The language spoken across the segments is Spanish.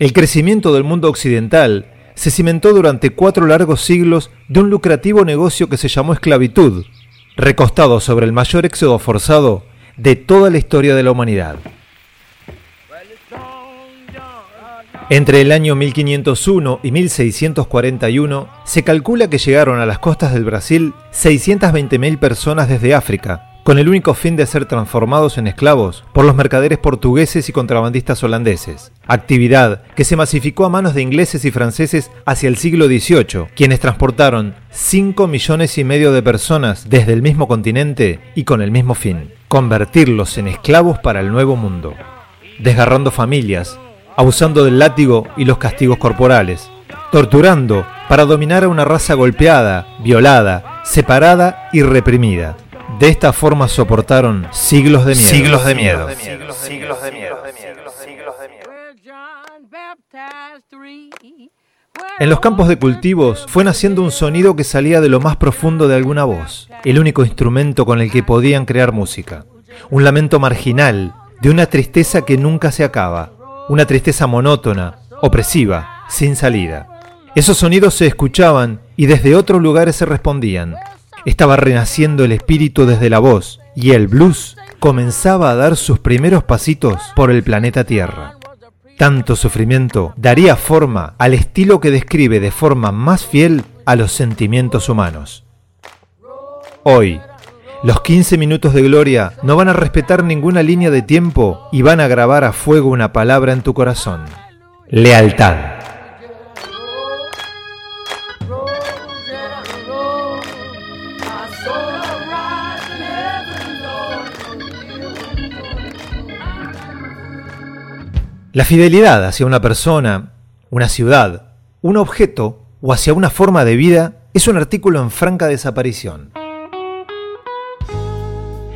El crecimiento del mundo occidental se cimentó durante cuatro largos siglos de un lucrativo negocio que se llamó esclavitud, recostado sobre el mayor éxodo forzado de toda la historia de la humanidad. Entre el año 1501 y 1641 se calcula que llegaron a las costas del Brasil 620.000 personas desde África, con el único fin de ser transformados en esclavos por los mercaderes portugueses y contrabandistas holandeses, actividad que se masificó a manos de ingleses y franceses hacia el siglo XVIII, quienes transportaron 5 millones y medio de personas desde el mismo continente y con el mismo fin, convertirlos en esclavos para el nuevo mundo, desgarrando familias, abusando del látigo y los castigos corporales, torturando para dominar a una raza golpeada, violada, separada y reprimida de esta forma soportaron siglos de miedo. Siglos de miedo. En los campos de cultivos fue naciendo un sonido que salía de lo más profundo de alguna voz, el único instrumento con el que podían crear música. Un lamento marginal, de una tristeza que nunca se acaba, una tristeza monótona, opresiva, sin salida. Esos sonidos se escuchaban y desde otros lugares se respondían. Estaba renaciendo el espíritu desde la voz y el blues comenzaba a dar sus primeros pasitos por el planeta Tierra. Tanto sufrimiento daría forma al estilo que describe de forma más fiel a los sentimientos humanos. Hoy, los 15 minutos de gloria no van a respetar ninguna línea de tiempo y van a grabar a fuego una palabra en tu corazón. Lealtad. La fidelidad hacia una persona, una ciudad, un objeto o hacia una forma de vida es un artículo en franca desaparición.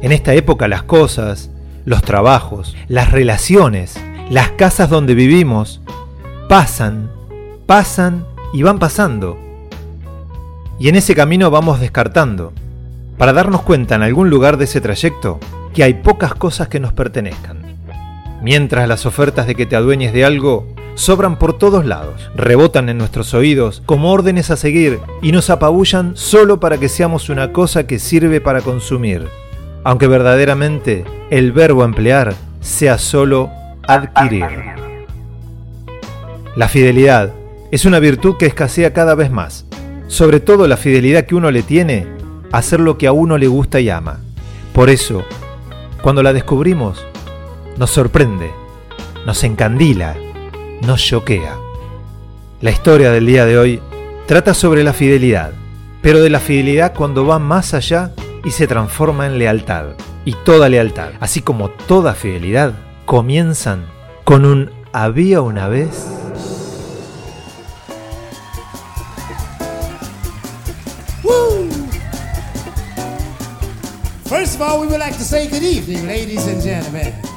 En esta época las cosas, los trabajos, las relaciones, las casas donde vivimos, pasan, pasan y van pasando. Y en ese camino vamos descartando, para darnos cuenta en algún lugar de ese trayecto que hay pocas cosas que nos pertenezcan mientras las ofertas de que te adueñes de algo sobran por todos lados, rebotan en nuestros oídos como órdenes a seguir y nos apabullan solo para que seamos una cosa que sirve para consumir, aunque verdaderamente el verbo emplear sea solo adquirir. La fidelidad es una virtud que escasea cada vez más, sobre todo la fidelidad que uno le tiene a hacer lo que a uno le gusta y ama. Por eso, cuando la descubrimos, nos sorprende, nos encandila, nos choquea. La historia del día de hoy trata sobre la fidelidad, pero de la fidelidad cuando va más allá y se transforma en lealtad. Y toda lealtad, así como toda fidelidad, comienzan con un había una vez. First of all, we would like to say good evening, ladies and gentlemen.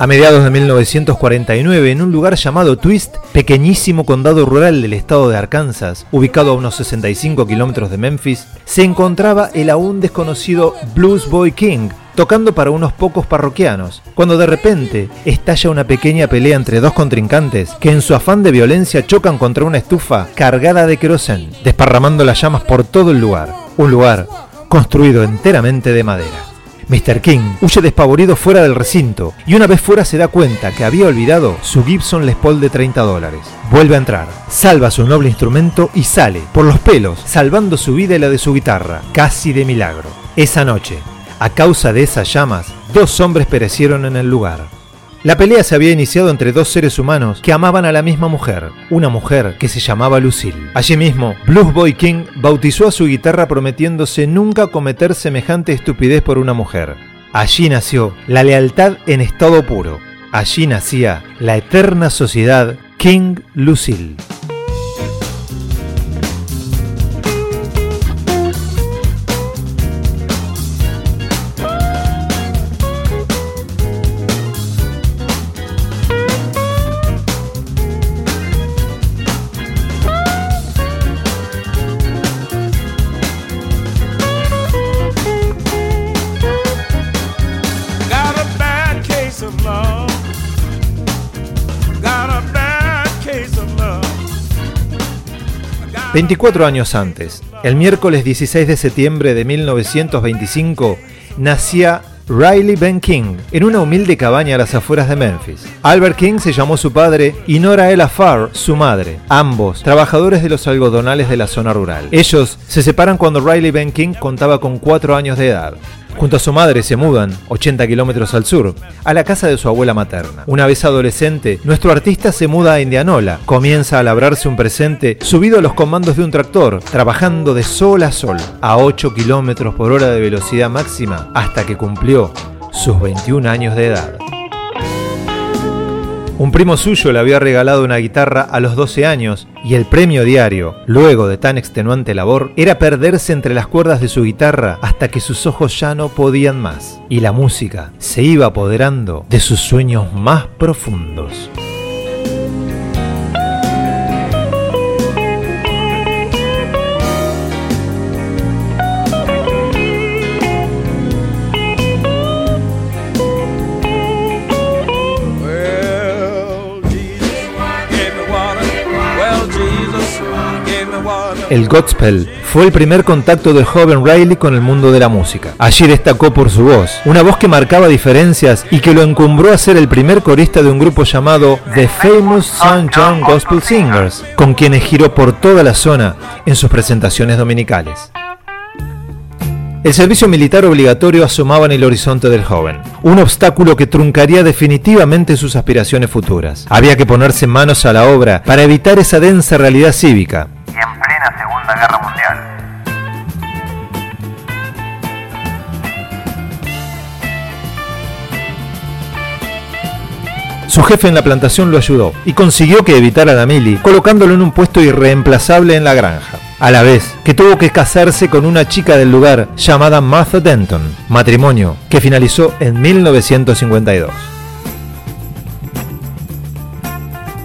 A mediados de 1949, en un lugar llamado Twist, pequeñísimo condado rural del estado de Arkansas, ubicado a unos 65 kilómetros de Memphis, se encontraba el aún desconocido Blues Boy King, tocando para unos pocos parroquianos, cuando de repente estalla una pequeña pelea entre dos contrincantes que en su afán de violencia chocan contra una estufa cargada de querosén, desparramando las llamas por todo el lugar, un lugar construido enteramente de madera. Mr. King huye despavorido fuera del recinto y una vez fuera se da cuenta que había olvidado su Gibson Les Paul de 30 dólares. Vuelve a entrar, salva su noble instrumento y sale, por los pelos, salvando su vida y la de su guitarra, casi de milagro. Esa noche, a causa de esas llamas, dos hombres perecieron en el lugar. La pelea se había iniciado entre dos seres humanos que amaban a la misma mujer, una mujer que se llamaba Lucille. Allí mismo, Blues Boy King bautizó a su guitarra prometiéndose nunca cometer semejante estupidez por una mujer. Allí nació la lealtad en estado puro. Allí nacía la eterna sociedad King Lucille. 24 años antes, el miércoles 16 de septiembre de 1925, nacía Riley Ben King en una humilde cabaña a las afueras de Memphis. Albert King se llamó su padre y Nora Ella Farr su madre, ambos trabajadores de los algodonales de la zona rural. Ellos se separan cuando Riley Ben King contaba con 4 años de edad. Junto a su madre se mudan, 80 kilómetros al sur, a la casa de su abuela materna. Una vez adolescente, nuestro artista se muda a Indianola, comienza a labrarse un presente subido a los comandos de un tractor, trabajando de sol a sol, a 8 kilómetros por hora de velocidad máxima, hasta que cumplió sus 21 años de edad. Un primo suyo le había regalado una guitarra a los 12 años y el premio diario, luego de tan extenuante labor, era perderse entre las cuerdas de su guitarra hasta que sus ojos ya no podían más y la música se iba apoderando de sus sueños más profundos. El gospel fue el primer contacto del joven Riley con el mundo de la música. Allí destacó por su voz, una voz que marcaba diferencias y que lo encumbró a ser el primer corista de un grupo llamado The Famous St. John Gospel Singers, con quienes giró por toda la zona en sus presentaciones dominicales. El servicio militar obligatorio asomaba en el horizonte del joven, un obstáculo que truncaría definitivamente sus aspiraciones futuras. Había que ponerse manos a la obra para evitar esa densa realidad cívica, Guerra Mundial. Su jefe en la plantación lo ayudó y consiguió que evitara a Damili, colocándolo en un puesto irreemplazable en la granja. A la vez que tuvo que casarse con una chica del lugar llamada Martha Denton, matrimonio que finalizó en 1952.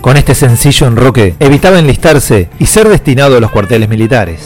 Con este sencillo enroque evitaba enlistarse y ser destinado a los cuarteles militares.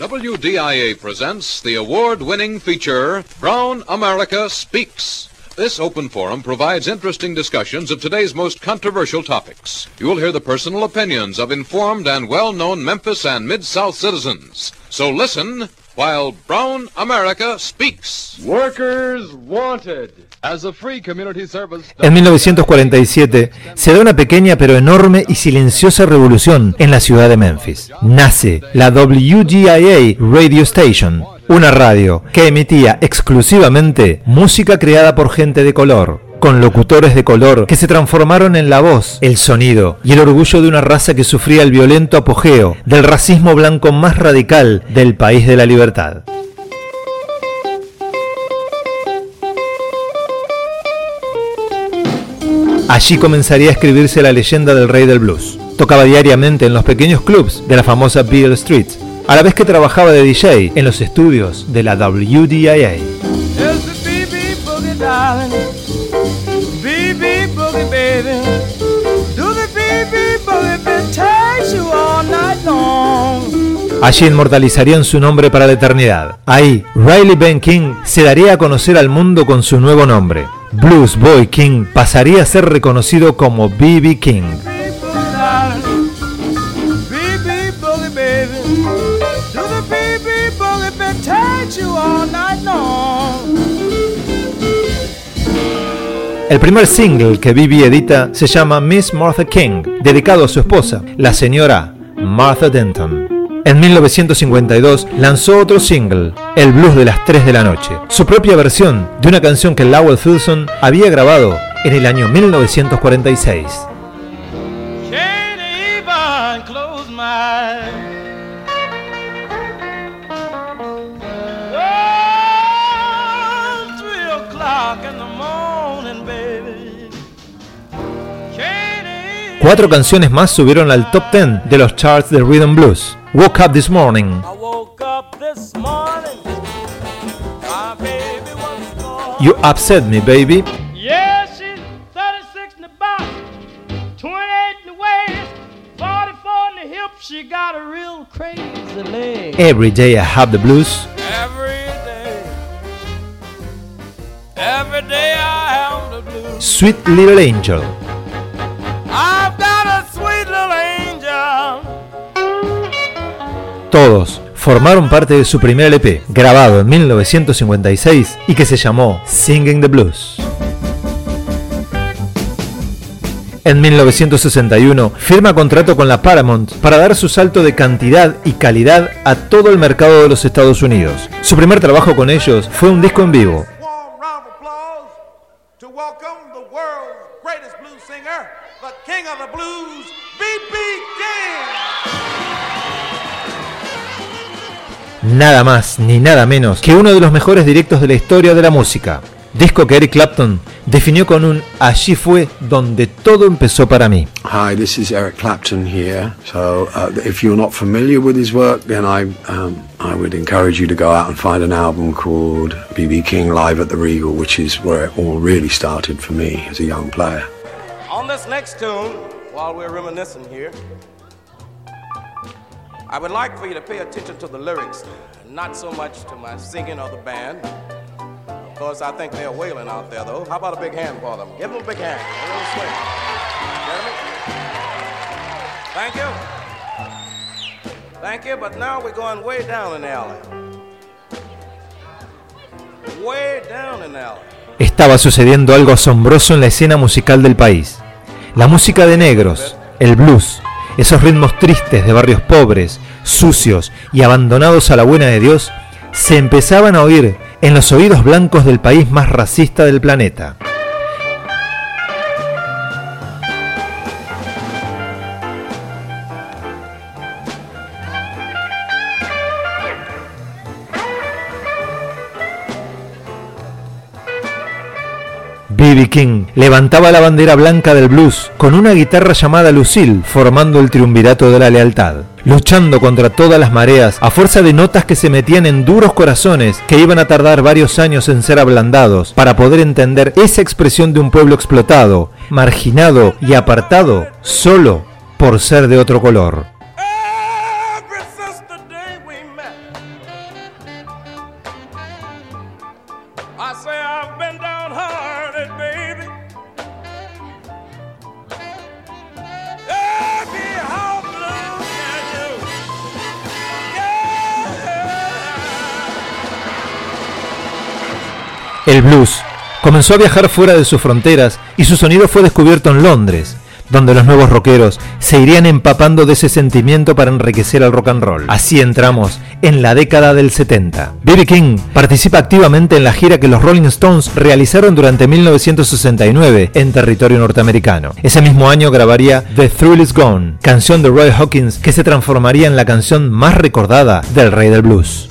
WDIA presents the award-winning feature Brown America Speaks. This open forum provides interesting discussions of today's most controversial topics. You will hear the personal opinions of informed and well-known Memphis and Mid-South citizens. So listen while Brown America speaks. Workers wanted. As a free community service... En 1947 se da una pequeña pero enorme y silenciosa revolución en la ciudad de Memphis. Nace la WGIA Radio Station, una radio que emitía exclusivamente música creada por gente de color, con locutores de color que se transformaron en la voz, el sonido y el orgullo de una raza que sufría el violento apogeo del racismo blanco más radical del país de la libertad. Allí comenzaría a escribirse la leyenda del rey del blues. Tocaba diariamente en los pequeños clubs de la famosa Beale Street, a la vez que trabajaba de DJ en los estudios de la WDIA. Allí inmortalizarían su nombre para la eternidad. Ahí, Riley Ben King se daría a conocer al mundo con su nuevo nombre. Blues Boy King pasaría a ser reconocido como B.B. King. El primer single que Bibi edita se llama Miss Martha King, dedicado a su esposa, la señora Martha Denton. En 1952 lanzó otro single, El Blues de las 3 de la noche, su propia versión de una canción que Lowell Filson había grabado en el año 1946. Cuatro canciones más subieron al top 10 de los charts de Rhythm Blues. woke up this morning. This morning. You upset me, baby. Yeah, she's 36 in the box, 28 in the waist, 44 in the hip. She got a real crazy leg. Every day I have the blues. Every day. Every day I have the blues. Sweet little angel. Todos formaron parte de su primer LP, grabado en 1956 y que se llamó Singing the Blues. En 1961 firma contrato con la Paramount para dar su salto de cantidad y calidad a todo el mercado de los Estados Unidos. Su primer trabajo con ellos fue un disco en vivo. Nada más ni nada menos que uno de los mejores directos de la historia de la música. Disco que Eric Clapton definió con un allí fue donde todo empezó para mí. Hi, this is Eric Clapton here. So, uh, if you're not familiar with his work, then I um, I would encourage you to go out and find an album called BB King Live at the Regal, which is where it all really started for me as a young player. On this next tune, while we're reminiscing here, I would like for you to pay attention to the lyrics, not so much to my singing or the band. Of course, I think they're wailing out there, though. How about a big hand for them? Give them a big hand. Thank you. Thank you, but now we're going way down in the alley. Way down in the alley. Estaba sucediendo algo asombroso en la escena musical del país. La música de negros, el blues, esos ritmos tristes de barrios pobres, sucios y abandonados a la buena de Dios, se empezaban a oír en los oídos blancos del país más racista del planeta. King levantaba la bandera blanca del blues con una guitarra llamada Lucille formando el triunvirato de la lealtad, luchando contra todas las mareas a fuerza de notas que se metían en duros corazones que iban a tardar varios años en ser ablandados para poder entender esa expresión de un pueblo explotado, marginado y apartado solo por ser de otro color. El blues comenzó a viajar fuera de sus fronteras y su sonido fue descubierto en Londres, donde los nuevos rockeros se irían empapando de ese sentimiento para enriquecer al rock and roll. Así entramos en la década del 70. B.B. King participa activamente en la gira que los Rolling Stones realizaron durante 1969 en territorio norteamericano. Ese mismo año grabaría The Thrill Is Gone, canción de Roy Hawkins que se transformaría en la canción más recordada del rey del blues.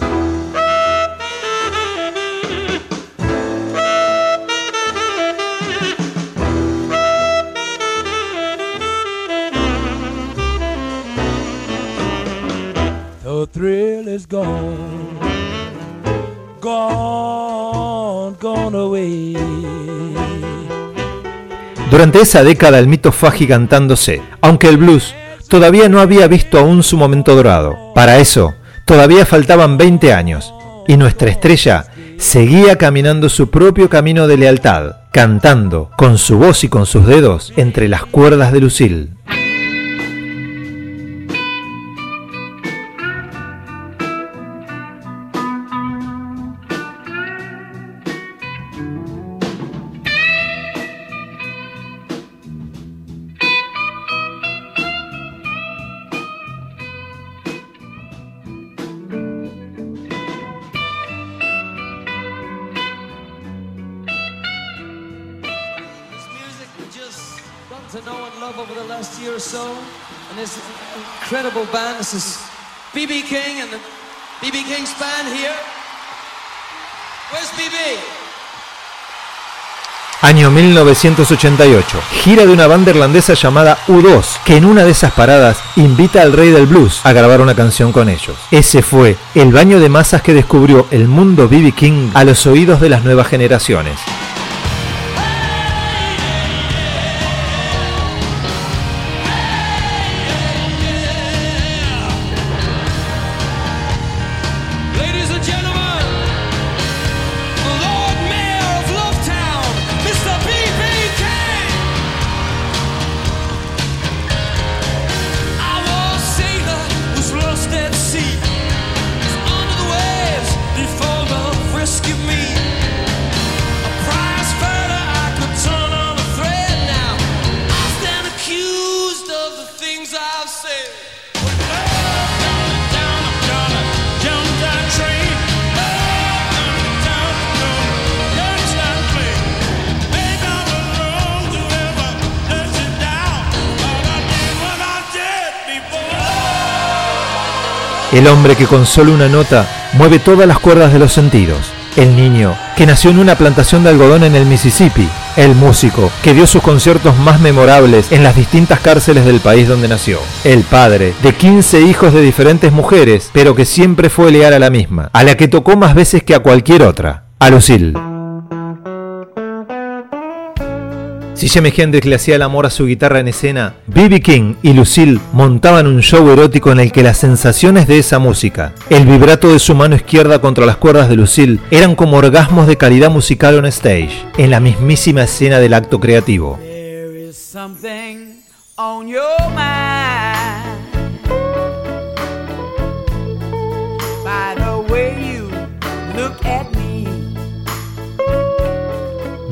Durante esa década el mito fue agigantándose, aunque el blues todavía no había visto aún su momento dorado. Para eso, todavía faltaban 20 años, y nuestra estrella seguía caminando su propio camino de lealtad, cantando con su voz y con sus dedos entre las cuerdas de Lucille. This is BB King and the BB King's band here. Where's BB? Año 1988. Gira de una banda irlandesa llamada U2, que en una de esas paradas invita al rey del blues a grabar una canción con ellos. Ese fue el baño de masas que descubrió el mundo BB King a los oídos de las nuevas generaciones. El hombre que con solo una nota mueve todas las cuerdas de los sentidos. El niño que nació en una plantación de algodón en el Mississippi. El músico que dio sus conciertos más memorables en las distintas cárceles del país donde nació. El padre de 15 hijos de diferentes mujeres, pero que siempre fue leal a la misma, a la que tocó más veces que a cualquier otra, a Lucille. Si Jimi Hendrix le hacía el amor a su guitarra en escena, B.B. King y Lucille montaban un show erótico en el que las sensaciones de esa música, el vibrato de su mano izquierda contra las cuerdas de Lucille, eran como orgasmos de calidad musical on stage, en la mismísima escena del acto creativo.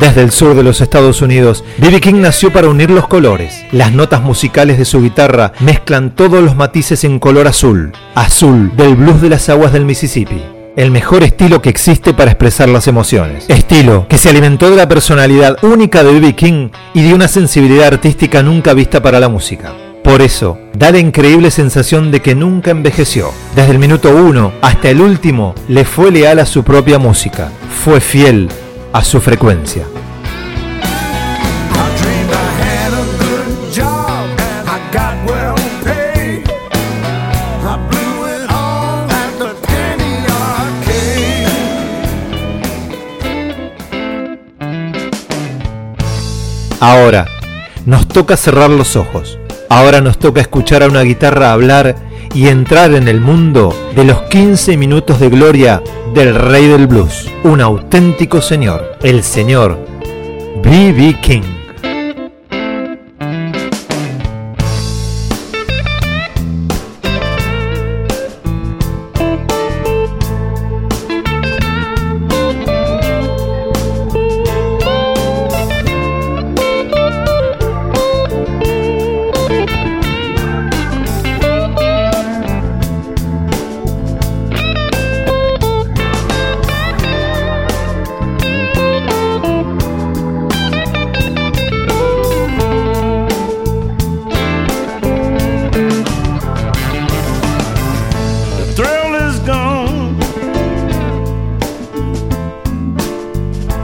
Desde el sur de los Estados Unidos, B.B. King nació para unir los colores. Las notas musicales de su guitarra mezclan todos los matices en color azul, azul del blues de las aguas del Mississippi. El mejor estilo que existe para expresar las emociones. Estilo que se alimentó de la personalidad única de B.B. King y de una sensibilidad artística nunca vista para la música. Por eso, da la increíble sensación de que nunca envejeció. Desde el minuto uno hasta el último, le fue leal a su propia música. Fue fiel a su frecuencia. Ahora, nos toca cerrar los ojos. Ahora nos toca escuchar a una guitarra hablar y entrar en el mundo de los 15 minutos de gloria del rey del blues, un auténtico señor, el señor B.B. King.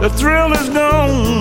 The thrill is gone